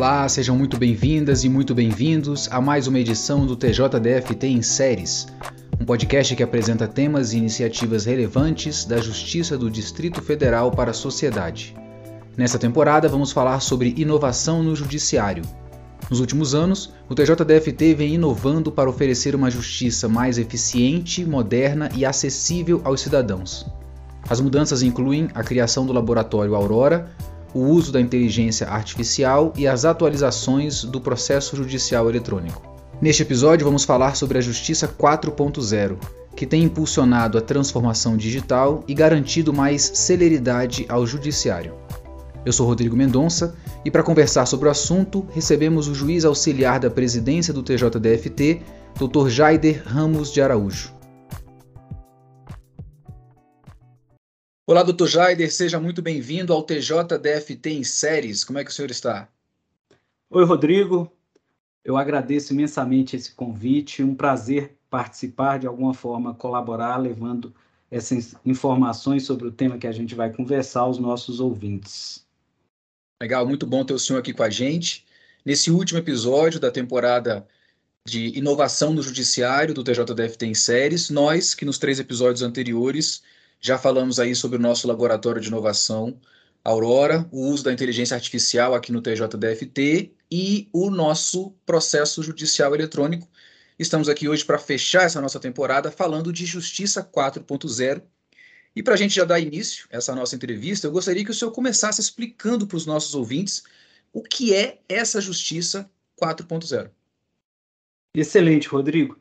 Olá, sejam muito bem-vindas e muito bem-vindos a mais uma edição do TJDFT em Séries, um podcast que apresenta temas e iniciativas relevantes da Justiça do Distrito Federal para a sociedade. Nessa temporada, vamos falar sobre inovação no Judiciário. Nos últimos anos, o TJDFT vem inovando para oferecer uma justiça mais eficiente, moderna e acessível aos cidadãos. As mudanças incluem a criação do Laboratório Aurora, o uso da inteligência artificial e as atualizações do processo judicial eletrônico. Neste episódio, vamos falar sobre a Justiça 4.0, que tem impulsionado a transformação digital e garantido mais celeridade ao Judiciário. Eu sou Rodrigo Mendonça e, para conversar sobre o assunto, recebemos o juiz auxiliar da presidência do TJDFT, Dr. Jaider Ramos de Araújo. Olá, doutor Jaider, seja muito bem-vindo ao TJDFT em séries. Como é que o senhor está? Oi, Rodrigo. Eu agradeço imensamente esse convite. Um prazer participar, de alguma forma, colaborar, levando essas informações sobre o tema que a gente vai conversar aos nossos ouvintes. Legal, muito bom ter o senhor aqui com a gente. Nesse último episódio da temporada de inovação no judiciário do TJDFT em séries, nós, que nos três episódios anteriores já falamos aí sobre o nosso laboratório de inovação Aurora, o uso da inteligência artificial aqui no TJDFT e o nosso processo judicial eletrônico. Estamos aqui hoje para fechar essa nossa temporada falando de Justiça 4.0. E para a gente já dar início a essa nossa entrevista, eu gostaria que o senhor começasse explicando para os nossos ouvintes o que é essa Justiça 4.0. Excelente, Rodrigo.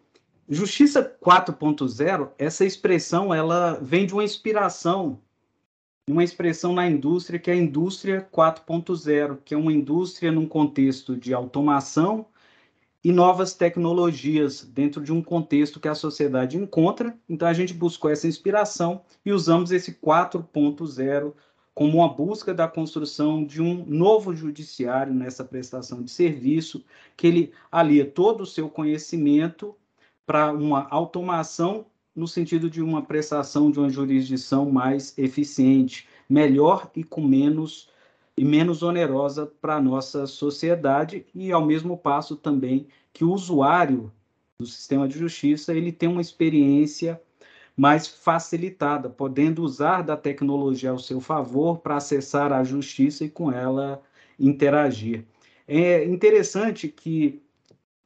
Justiça 4.0, essa expressão ela vem de uma inspiração, uma expressão na indústria que é a indústria 4.0, que é uma indústria num contexto de automação e novas tecnologias dentro de um contexto que a sociedade encontra. Então a gente buscou essa inspiração e usamos esse 4.0 como uma busca da construção de um novo judiciário nessa prestação de serviço, que ele alia todo o seu conhecimento para uma automação no sentido de uma prestação de uma jurisdição mais eficiente, melhor e com menos e menos onerosa para a nossa sociedade e ao mesmo passo também que o usuário do sistema de justiça ele tem uma experiência mais facilitada, podendo usar da tecnologia ao seu favor para acessar a justiça e com ela interagir. É interessante que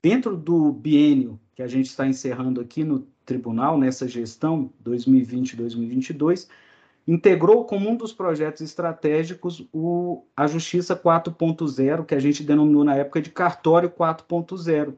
dentro do biênio que a gente está encerrando aqui no tribunal, nessa gestão 2020-2022, integrou como um dos projetos estratégicos o, a Justiça 4.0, que a gente denominou na época de Cartório 4.0.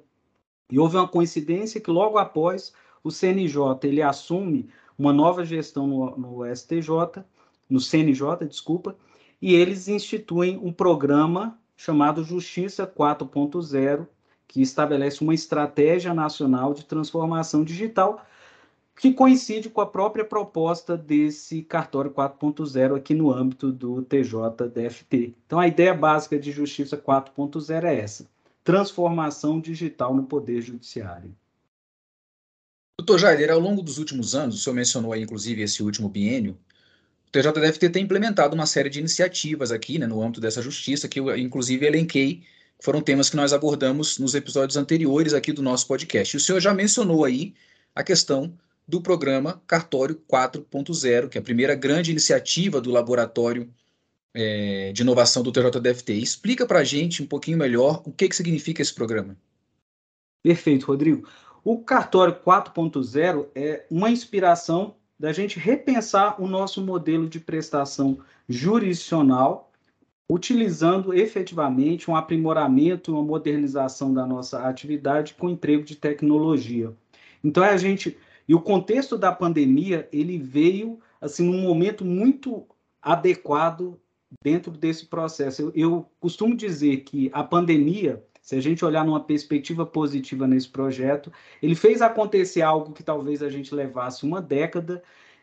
E houve uma coincidência que logo após o CNJ ele assume uma nova gestão no, no STJ, no CNJ, desculpa, e eles instituem um programa chamado Justiça 4.0, que estabelece uma estratégia nacional de transformação digital que coincide com a própria proposta desse cartório 4.0 aqui no âmbito do TJDFT. Então, a ideia básica de Justiça 4.0 é essa: transformação digital no Poder Judiciário. Doutor Jair, ao longo dos últimos anos, o senhor mencionou aí, inclusive, esse último biênio, o TJDFT tem implementado uma série de iniciativas aqui, né, no âmbito dessa justiça, que eu, inclusive, elenquei foram temas que nós abordamos nos episódios anteriores aqui do nosso podcast. O senhor já mencionou aí a questão do programa Cartório 4.0, que é a primeira grande iniciativa do laboratório é, de inovação do TJDFT. Explica para a gente um pouquinho melhor o que, que significa esse programa. Perfeito, Rodrigo. O Cartório 4.0 é uma inspiração da gente repensar o nosso modelo de prestação jurisdicional utilizando efetivamente um aprimoramento, uma modernização da nossa atividade com emprego de tecnologia. Então a gente e o contexto da pandemia ele veio assim num momento muito adequado dentro desse processo. Eu, eu costumo dizer que a pandemia, se a gente olhar numa perspectiva positiva nesse projeto, ele fez acontecer algo que talvez a gente levasse uma década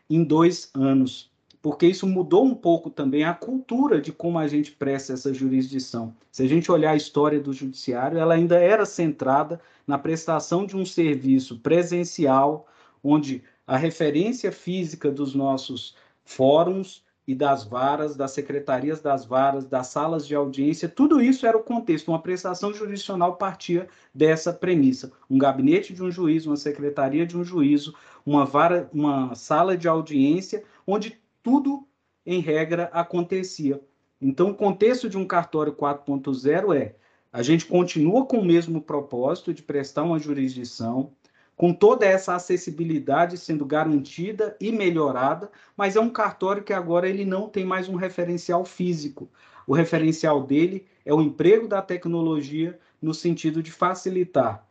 em dois anos porque isso mudou um pouco também a cultura de como a gente presta essa jurisdição. Se a gente olhar a história do judiciário, ela ainda era centrada na prestação de um serviço presencial, onde a referência física dos nossos fóruns e das varas, das secretarias das varas, das salas de audiência, tudo isso era o contexto. Uma prestação jurisdicional partia dessa premissa. Um gabinete de um juiz, uma secretaria de um juízo, uma vara, uma sala de audiência, onde tudo, em regra, acontecia. Então, o contexto de um cartório 4.0 é a gente continua com o mesmo propósito de prestar uma jurisdição, com toda essa acessibilidade sendo garantida e melhorada, mas é um cartório que agora ele não tem mais um referencial físico. O referencial dele é o emprego da tecnologia no sentido de facilitar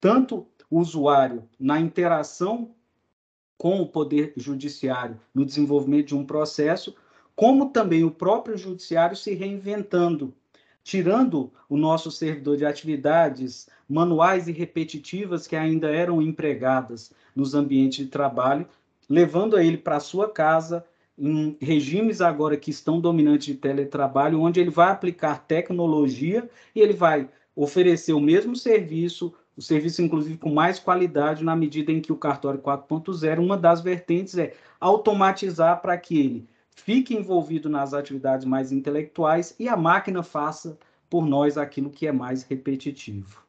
tanto o usuário na interação com o poder judiciário no desenvolvimento de um processo, como também o próprio judiciário se reinventando tirando o nosso servidor de atividades manuais e repetitivas que ainda eram empregadas nos ambientes de trabalho, levando ele para sua casa em regimes agora que estão dominantes de teletrabalho, onde ele vai aplicar tecnologia e ele vai oferecer o mesmo serviço, o serviço inclusive com mais qualidade, na medida em que o cartório 4.0, uma das vertentes é automatizar para que ele fique envolvido nas atividades mais intelectuais e a máquina faça por nós aquilo que é mais repetitivo.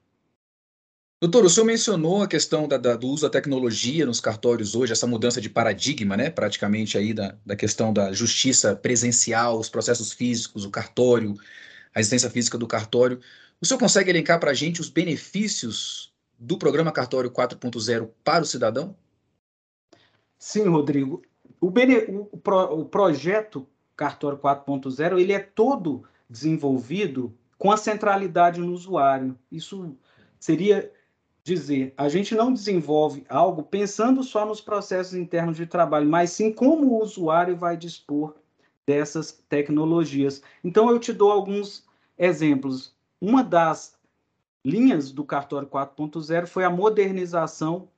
Doutor, o senhor mencionou a questão da, da, do uso da tecnologia nos cartórios hoje, essa mudança de paradigma, né, praticamente aí da, da questão da justiça presencial, os processos físicos, o cartório, a existência física do cartório. O senhor consegue elencar para a gente os benefícios do programa Cartório 4.0 para o cidadão? Sim, Rodrigo o, bene, o, pro, o projeto Cartório 4.0 ele é todo desenvolvido com a centralidade no usuário. Isso seria dizer, a gente não desenvolve algo pensando só nos processos internos de trabalho, mas sim como o usuário vai dispor dessas tecnologias. Então eu te dou alguns exemplos. Uma das linhas do cartório 4.0 foi a modernização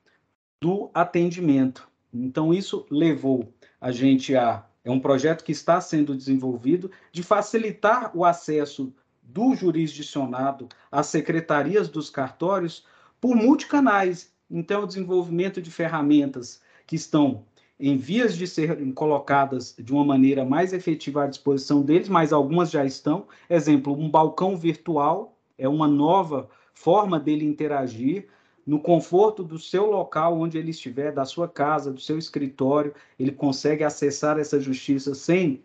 do atendimento. Então, isso levou a gente a. É um projeto que está sendo desenvolvido de facilitar o acesso do jurisdicionado às secretarias dos cartórios por multicanais. Então, o desenvolvimento de ferramentas que estão em vias de serem colocadas de uma maneira mais efetiva à disposição deles, mas algumas já estão. Exemplo, um balcão virtual é uma nova forma dele interagir no conforto do seu local onde ele estiver, da sua casa, do seu escritório, ele consegue acessar essa justiça sem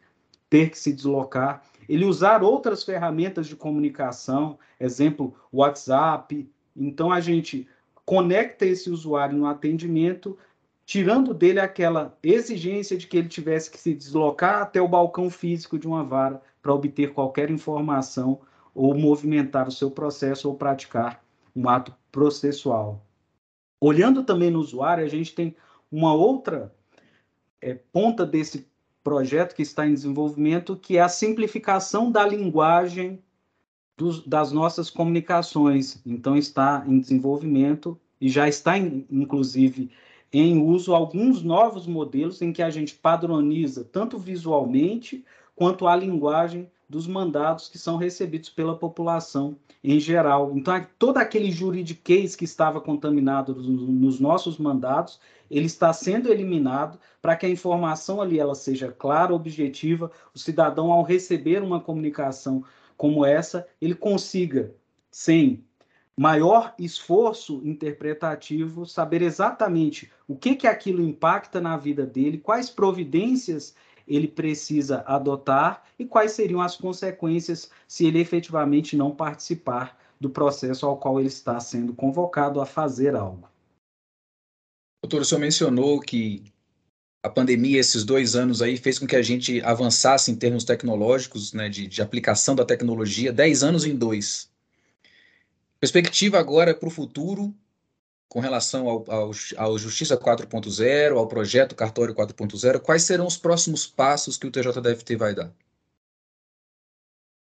ter que se deslocar. Ele usar outras ferramentas de comunicação, exemplo, WhatsApp. Então a gente conecta esse usuário no atendimento, tirando dele aquela exigência de que ele tivesse que se deslocar até o balcão físico de uma vara para obter qualquer informação ou movimentar o seu processo ou praticar um ato processual. Olhando também no usuário, a gente tem uma outra é, ponta desse projeto que está em desenvolvimento, que é a simplificação da linguagem dos, das nossas comunicações. Então, está em desenvolvimento e já está, inclusive, em uso alguns novos modelos em que a gente padroniza tanto visualmente quanto a linguagem dos mandados que são recebidos pela população em geral. Então, todo aquele juridiquês que estava contaminado nos nossos mandados, ele está sendo eliminado para que a informação ali ela seja clara, objetiva, o cidadão ao receber uma comunicação como essa, ele consiga, sem maior esforço interpretativo, saber exatamente o que que aquilo impacta na vida dele, quais providências ele precisa adotar e quais seriam as consequências se ele efetivamente não participar do processo ao qual ele está sendo convocado a fazer algo. Doutor, o senhor mencionou que a pandemia, esses dois anos aí, fez com que a gente avançasse em termos tecnológicos, né, de, de aplicação da tecnologia, dez anos em dois. Perspectiva agora para o futuro, com relação ao, ao, ao Justiça 4.0, ao projeto Cartório 4.0, quais serão os próximos passos que o TJDFT vai dar?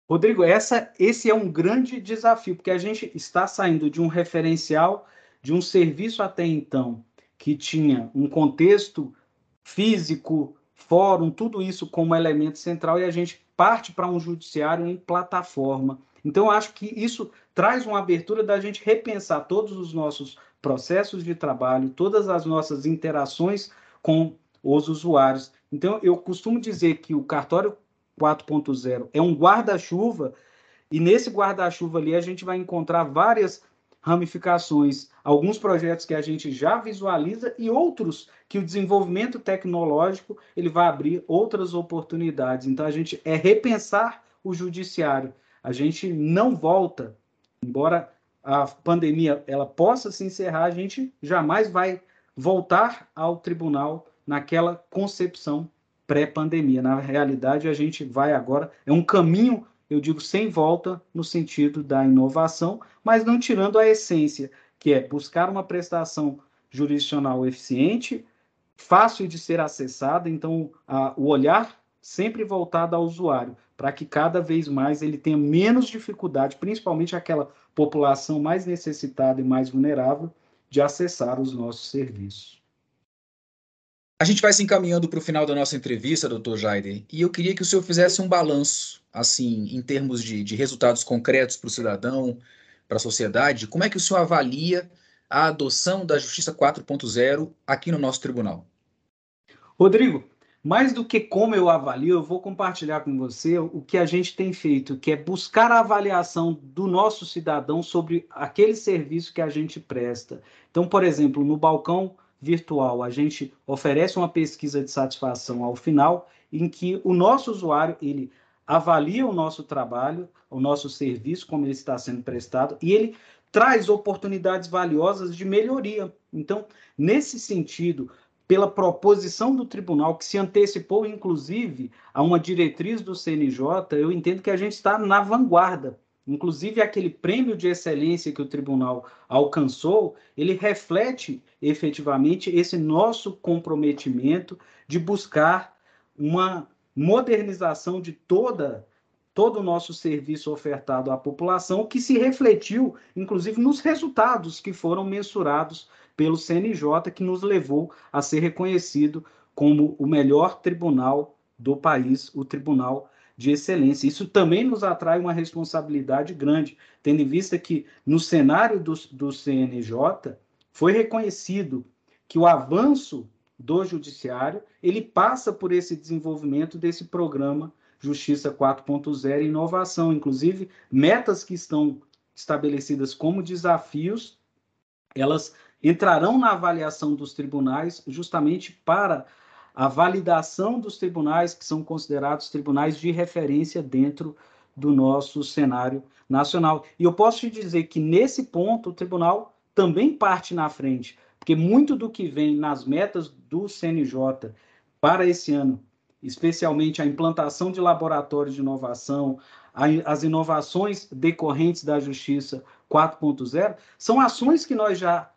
Rodrigo, essa, esse é um grande desafio, porque a gente está saindo de um referencial, de um serviço até então, que tinha um contexto físico, fórum, tudo isso como elemento central, e a gente parte para um judiciário em plataforma. Então, acho que isso traz uma abertura da gente repensar todos os nossos processos de trabalho, todas as nossas interações com os usuários. Então, eu costumo dizer que o cartório 4.0 é um guarda-chuva, e nesse guarda-chuva ali a gente vai encontrar várias ramificações, alguns projetos que a gente já visualiza e outros que o desenvolvimento tecnológico ele vai abrir outras oportunidades. Então a gente é repensar o judiciário. A gente não volta, embora a pandemia ela possa se encerrar, a gente jamais vai voltar ao tribunal naquela concepção pré-pandemia. Na realidade, a gente vai agora, é um caminho, eu digo, sem volta no sentido da inovação, mas não tirando a essência, que é buscar uma prestação jurisdicional eficiente, fácil de ser acessada, então a, o olhar sempre voltado ao usuário, para que cada vez mais ele tenha menos dificuldade, principalmente aquela população mais necessitada e mais vulnerável, de acessar os nossos serviços. A gente vai se encaminhando para o final da nossa entrevista, doutor Jaider, e eu queria que o senhor fizesse um balanço, assim, em termos de, de resultados concretos para o cidadão, para a sociedade. Como é que o senhor avalia a adoção da Justiça 4.0 aqui no nosso tribunal? Rodrigo, mais do que como eu avalio, eu vou compartilhar com você o que a gente tem feito, que é buscar a avaliação do nosso cidadão sobre aquele serviço que a gente presta. Então, por exemplo, no balcão virtual, a gente oferece uma pesquisa de satisfação ao final, em que o nosso usuário ele avalia o nosso trabalho, o nosso serviço, como ele está sendo prestado, e ele traz oportunidades valiosas de melhoria. Então, nesse sentido, pela proposição do tribunal, que se antecipou, inclusive, a uma diretriz do CNJ, eu entendo que a gente está na vanguarda. Inclusive, aquele prêmio de excelência que o tribunal alcançou, ele reflete efetivamente esse nosso comprometimento de buscar uma modernização de toda todo o nosso serviço ofertado à população, que se refletiu, inclusive, nos resultados que foram mensurados pelo CNJ, que nos levou a ser reconhecido como o melhor tribunal do país, o Tribunal de Excelência. Isso também nos atrai uma responsabilidade grande, tendo em vista que no cenário do, do CNJ foi reconhecido que o avanço do judiciário ele passa por esse desenvolvimento desse programa Justiça 4.0 e inovação, inclusive metas que estão estabelecidas como desafios, elas entrarão na avaliação dos tribunais justamente para a validação dos tribunais que são considerados tribunais de referência dentro do nosso cenário nacional. E eu posso te dizer que nesse ponto o tribunal também parte na frente, porque muito do que vem nas metas do CNJ para esse ano, especialmente a implantação de laboratórios de inovação, as inovações decorrentes da Justiça 4.0, são ações que nós já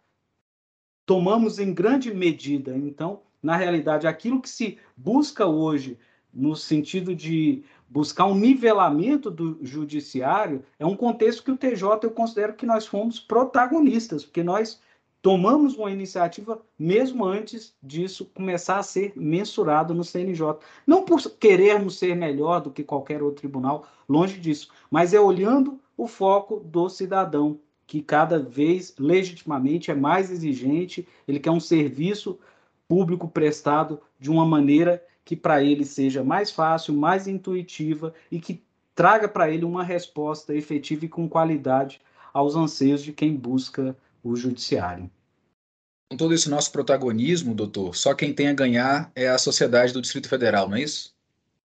tomamos em grande medida. Então, na realidade, aquilo que se busca hoje, no sentido de buscar um nivelamento do judiciário, é um contexto que o TJ eu considero que nós fomos protagonistas, porque nós tomamos uma iniciativa mesmo antes disso começar a ser mensurado no CNJ. Não por querermos ser melhor do que qualquer outro tribunal, longe disso, mas é olhando o foco do cidadão, que cada vez legitimamente é mais exigente, ele quer um serviço público prestado de uma maneira que para ele seja mais fácil, mais intuitiva e que traga para ele uma resposta efetiva e com qualidade aos anseios de quem busca o judiciário. Com todo esse nosso protagonismo, doutor, só quem tem a ganhar é a sociedade do Distrito Federal, não é isso?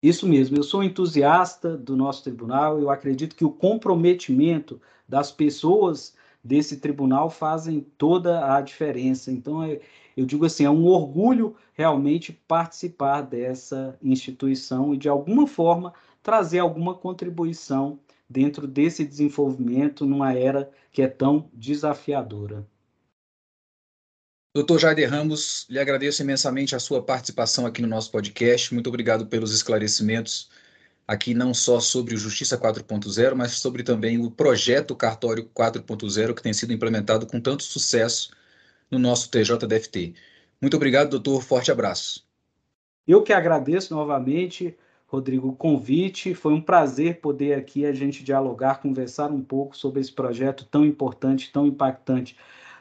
Isso mesmo, eu sou entusiasta do nosso tribunal, eu acredito que o comprometimento das pessoas desse tribunal fazem toda a diferença. Então, é, eu digo assim, é um orgulho realmente participar dessa instituição e, de alguma forma, trazer alguma contribuição dentro desse desenvolvimento numa era que é tão desafiadora. Doutor Jaider Ramos, lhe agradeço imensamente a sua participação aqui no nosso podcast. Muito obrigado pelos esclarecimentos aqui, não só sobre o Justiça 4.0, mas sobre também o projeto Cartório 4.0 que tem sido implementado com tanto sucesso no nosso TJDFT. Muito obrigado, doutor. Forte abraço. Eu que agradeço novamente, Rodrigo, o convite. Foi um prazer poder aqui a gente dialogar, conversar um pouco sobre esse projeto tão importante, tão impactante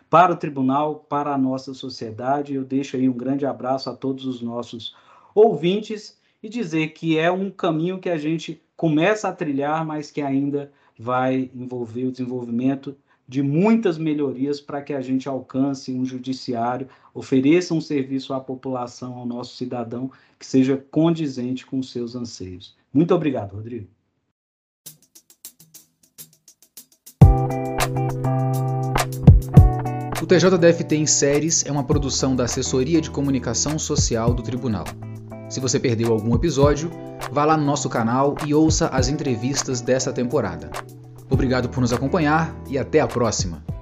para o tribunal, para a nossa sociedade. Eu deixo aí um grande abraço a todos os nossos ouvintes e dizer que é um caminho que a gente começa a trilhar, mas que ainda vai envolver o desenvolvimento de muitas melhorias para que a gente alcance um judiciário, ofereça um serviço à população, ao nosso cidadão, que seja condizente com seus anseios. Muito obrigado, Rodrigo. O TJDFT em Séries é uma produção da Assessoria de Comunicação Social do Tribunal. Se você perdeu algum episódio, vá lá no nosso canal e ouça as entrevistas dessa temporada. Obrigado por nos acompanhar e até a próxima!